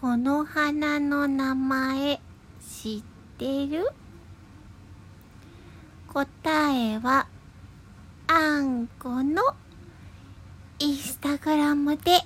この花の名前知ってる？答えはあんこのインスタグラムで